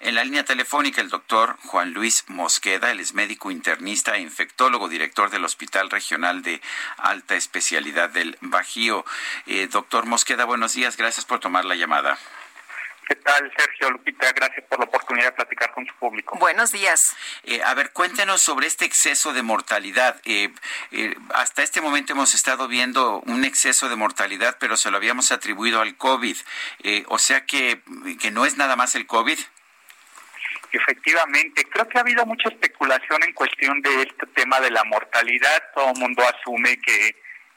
En la línea telefónica, el doctor Juan Luis Mosqueda, él es médico internista e infectólogo, director del Hospital Regional de Alta Especialidad del Bajío. Eh, doctor Mosqueda, buenos días, gracias por tomar la llamada. ¿Qué tal, Sergio Lupita? Gracias por la oportunidad de platicar con su público. Buenos días. Eh, a ver, cuéntenos sobre este exceso de mortalidad. Eh, eh, hasta este momento hemos estado viendo un exceso de mortalidad, pero se lo habíamos atribuido al COVID. Eh, o sea que, que no es nada más el COVID. Efectivamente, creo que ha habido mucha especulación en cuestión de este tema de la mortalidad. Todo el mundo asume que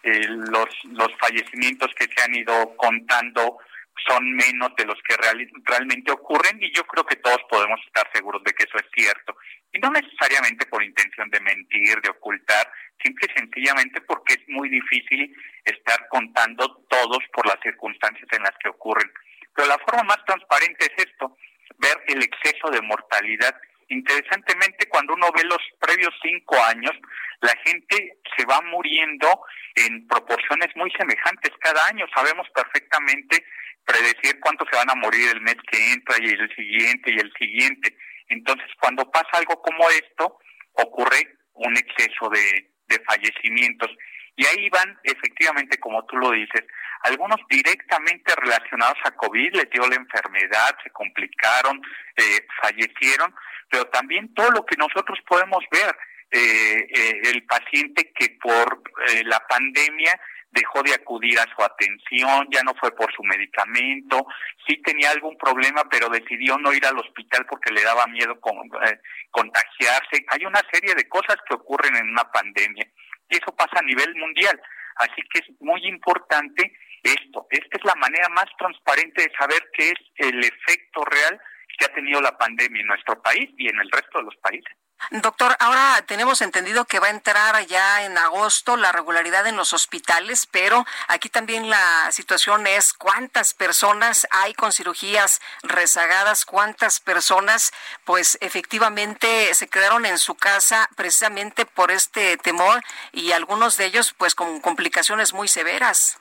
eh, los, los fallecimientos que se han ido contando son menos de los que real, realmente ocurren y yo creo que todos podemos estar seguros de que eso es cierto. Y no necesariamente por intención de mentir, de ocultar, simple y sencillamente porque es muy difícil estar contando todos por las circunstancias en las que ocurren. Pero la forma más transparente es esto, ver el exceso de mortalidad. Interesantemente, cuando uno ve los previos cinco años, la gente se va muriendo en proporciones muy semejantes cada año. Sabemos perfectamente predecir cuántos se van a morir el mes que entra y el siguiente y el siguiente. Entonces, cuando pasa algo como esto, ocurre un exceso de, de fallecimientos. Y ahí van, efectivamente, como tú lo dices, algunos directamente relacionados a COVID, les dio la enfermedad, se complicaron, eh, fallecieron, pero también todo lo que nosotros podemos ver, eh, eh, el paciente que por eh, la pandemia dejó de acudir a su atención, ya no fue por su medicamento, sí tenía algún problema, pero decidió no ir al hospital porque le daba miedo eh, contagiarse. Hay una serie de cosas que ocurren en una pandemia y eso pasa a nivel mundial. Así que es muy importante esto. Esta es la manera más transparente de saber qué es el efecto real que ha tenido la pandemia en nuestro país y en el resto de los países. Doctor, ahora tenemos entendido que va a entrar ya en agosto la regularidad en los hospitales, pero aquí también la situación es cuántas personas hay con cirugías rezagadas, cuántas personas pues efectivamente se quedaron en su casa precisamente por este temor y algunos de ellos pues con complicaciones muy severas.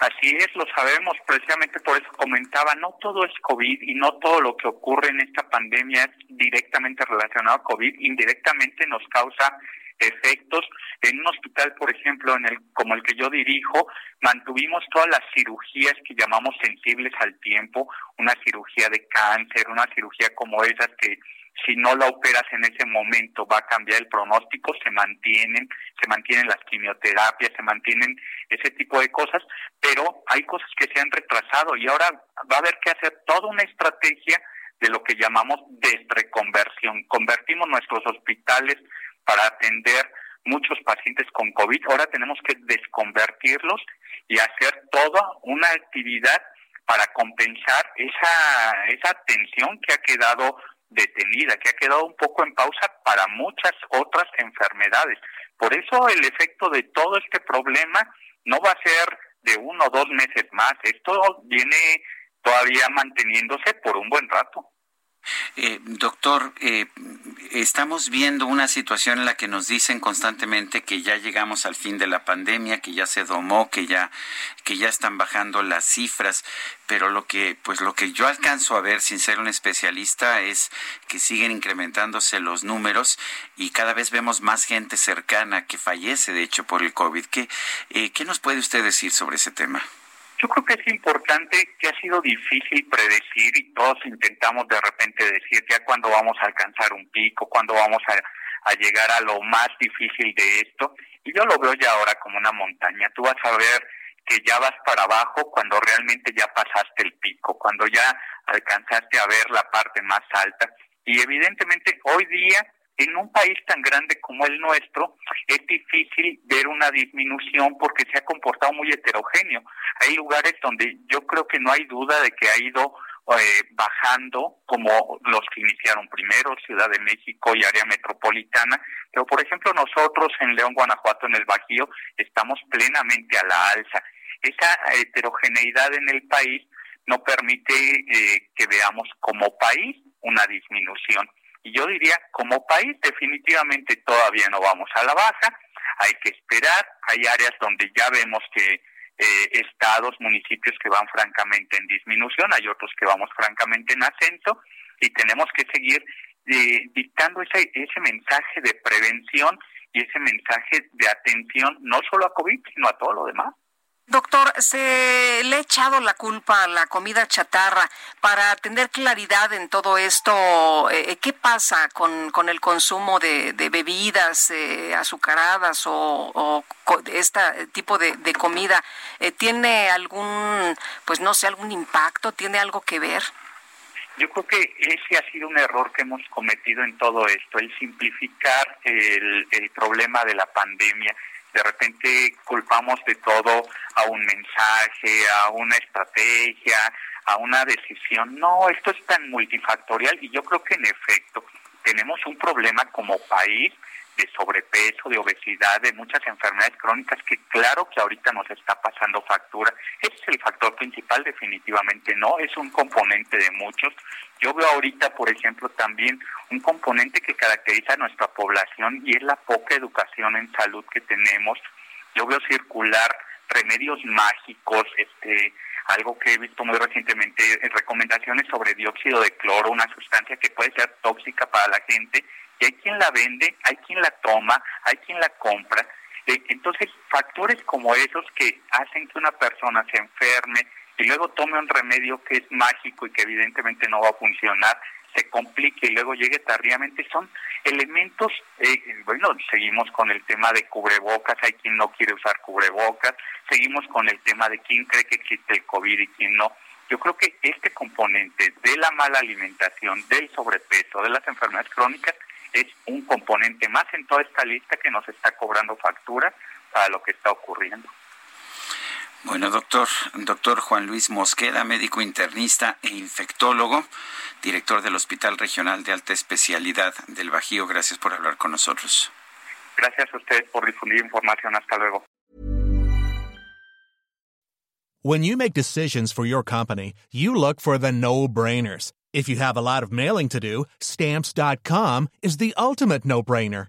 Así es, lo sabemos, precisamente por eso comentaba, no todo es COVID y no todo lo que ocurre en esta pandemia es directamente relacionado a COVID, indirectamente nos causa efectos. En un hospital, por ejemplo, en el como el que yo dirijo, mantuvimos todas las cirugías que llamamos sensibles al tiempo, una cirugía de cáncer, una cirugía como esas que si no la operas en ese momento va a cambiar el pronóstico, se mantienen, se mantienen las quimioterapias, se mantienen ese tipo de cosas, pero hay cosas que se han retrasado y ahora va a haber que hacer toda una estrategia de lo que llamamos desreconversión. Convertimos nuestros hospitales para atender muchos pacientes con COVID, ahora tenemos que desconvertirlos y hacer toda una actividad para compensar esa, esa atención que ha quedado detenida, que ha quedado un poco en pausa para muchas otras enfermedades. Por eso el efecto de todo este problema no va a ser de uno o dos meses más. Esto viene todavía manteniéndose por un buen rato. Eh, doctor, eh, estamos viendo una situación en la que nos dicen constantemente que ya llegamos al fin de la pandemia, que ya se domó, que ya que ya están bajando las cifras, pero lo que pues lo que yo alcanzo a ver sin ser un especialista es que siguen incrementándose los números y cada vez vemos más gente cercana que fallece de hecho por el COVID. ¿Qué, eh, ¿qué nos puede usted decir sobre ese tema? Yo creo que es importante que ha sido difícil predecir y todos intentamos de repente decir ya cuándo vamos a alcanzar un pico, cuándo vamos a, a llegar a lo más difícil de esto. Y yo lo veo ya ahora como una montaña. Tú vas a ver que ya vas para abajo cuando realmente ya pasaste el pico, cuando ya alcanzaste a ver la parte más alta. Y evidentemente hoy día en un país tan grande como el nuestro es difícil ver una disminución porque se ha comportado muy heterogéneo. Hay lugares donde yo creo que no hay duda de que ha ido eh, bajando como los que iniciaron primero, Ciudad de México y área metropolitana, pero por ejemplo nosotros en León, Guanajuato, en el Bajío, estamos plenamente a la alza. Esa heterogeneidad en el país no permite eh, que veamos como país una disminución. Y yo diría, como país definitivamente todavía no vamos a la baja, hay que esperar, hay áreas donde ya vemos que eh, estados, municipios que van francamente en disminución, hay otros que vamos francamente en ascenso y tenemos que seguir eh, dictando ese, ese mensaje de prevención y ese mensaje de atención no solo a COVID, sino a todo lo demás. Doctor, se le ha echado la culpa a la comida chatarra. Para tener claridad en todo esto, eh, ¿qué pasa con, con, el consumo de, bebidas eh, azucaradas o, este tipo de, de comida? Eh, ¿Tiene algún, pues no sé, algún impacto? ¿Tiene algo que ver? Yo creo que ese ha sido un error que hemos cometido en todo esto, el simplificar el, el problema de la pandemia de repente culpamos de todo a un mensaje, a una estrategia, a una decisión. No, esto es tan multifactorial y yo creo que en efecto tenemos un problema como país de sobrepeso, de obesidad, de muchas enfermedades crónicas que claro que ahorita nos está pasando factura. Ese es el factor principal, definitivamente no, es un componente de muchos. Yo veo ahorita, por ejemplo, también un componente que caracteriza a nuestra población y es la poca educación en salud que tenemos. Yo veo circular remedios mágicos, este algo que he visto muy recientemente, recomendaciones sobre dióxido de cloro, una sustancia que puede ser tóxica para la gente y hay quien la vende, hay quien la toma, hay quien la compra. Eh, entonces, factores como esos que hacen que una persona se enferme y luego tome un remedio que es mágico y que evidentemente no va a funcionar, se complique y luego llegue tardíamente, son elementos, eh, bueno, seguimos con el tema de cubrebocas, hay quien no quiere usar cubrebocas, seguimos con el tema de quién cree que existe el COVID y quién no. Yo creo que este componente de la mala alimentación, del sobrepeso, de las enfermedades crónicas, es un componente más en toda esta lista que nos está cobrando factura para lo que está ocurriendo. Bueno, doctor, doctor Juan Luis Mosqueda, médico internista e infectólogo, director del Hospital Regional de Alta Especialidad del Bajío. Gracias por hablar con nosotros. Gracias a usted por difundir información. Hasta luego. When you make decisions for your company, you look for the no-brainers. If you have a lot of mailing to do, stamps.com is the ultimate no-brainer.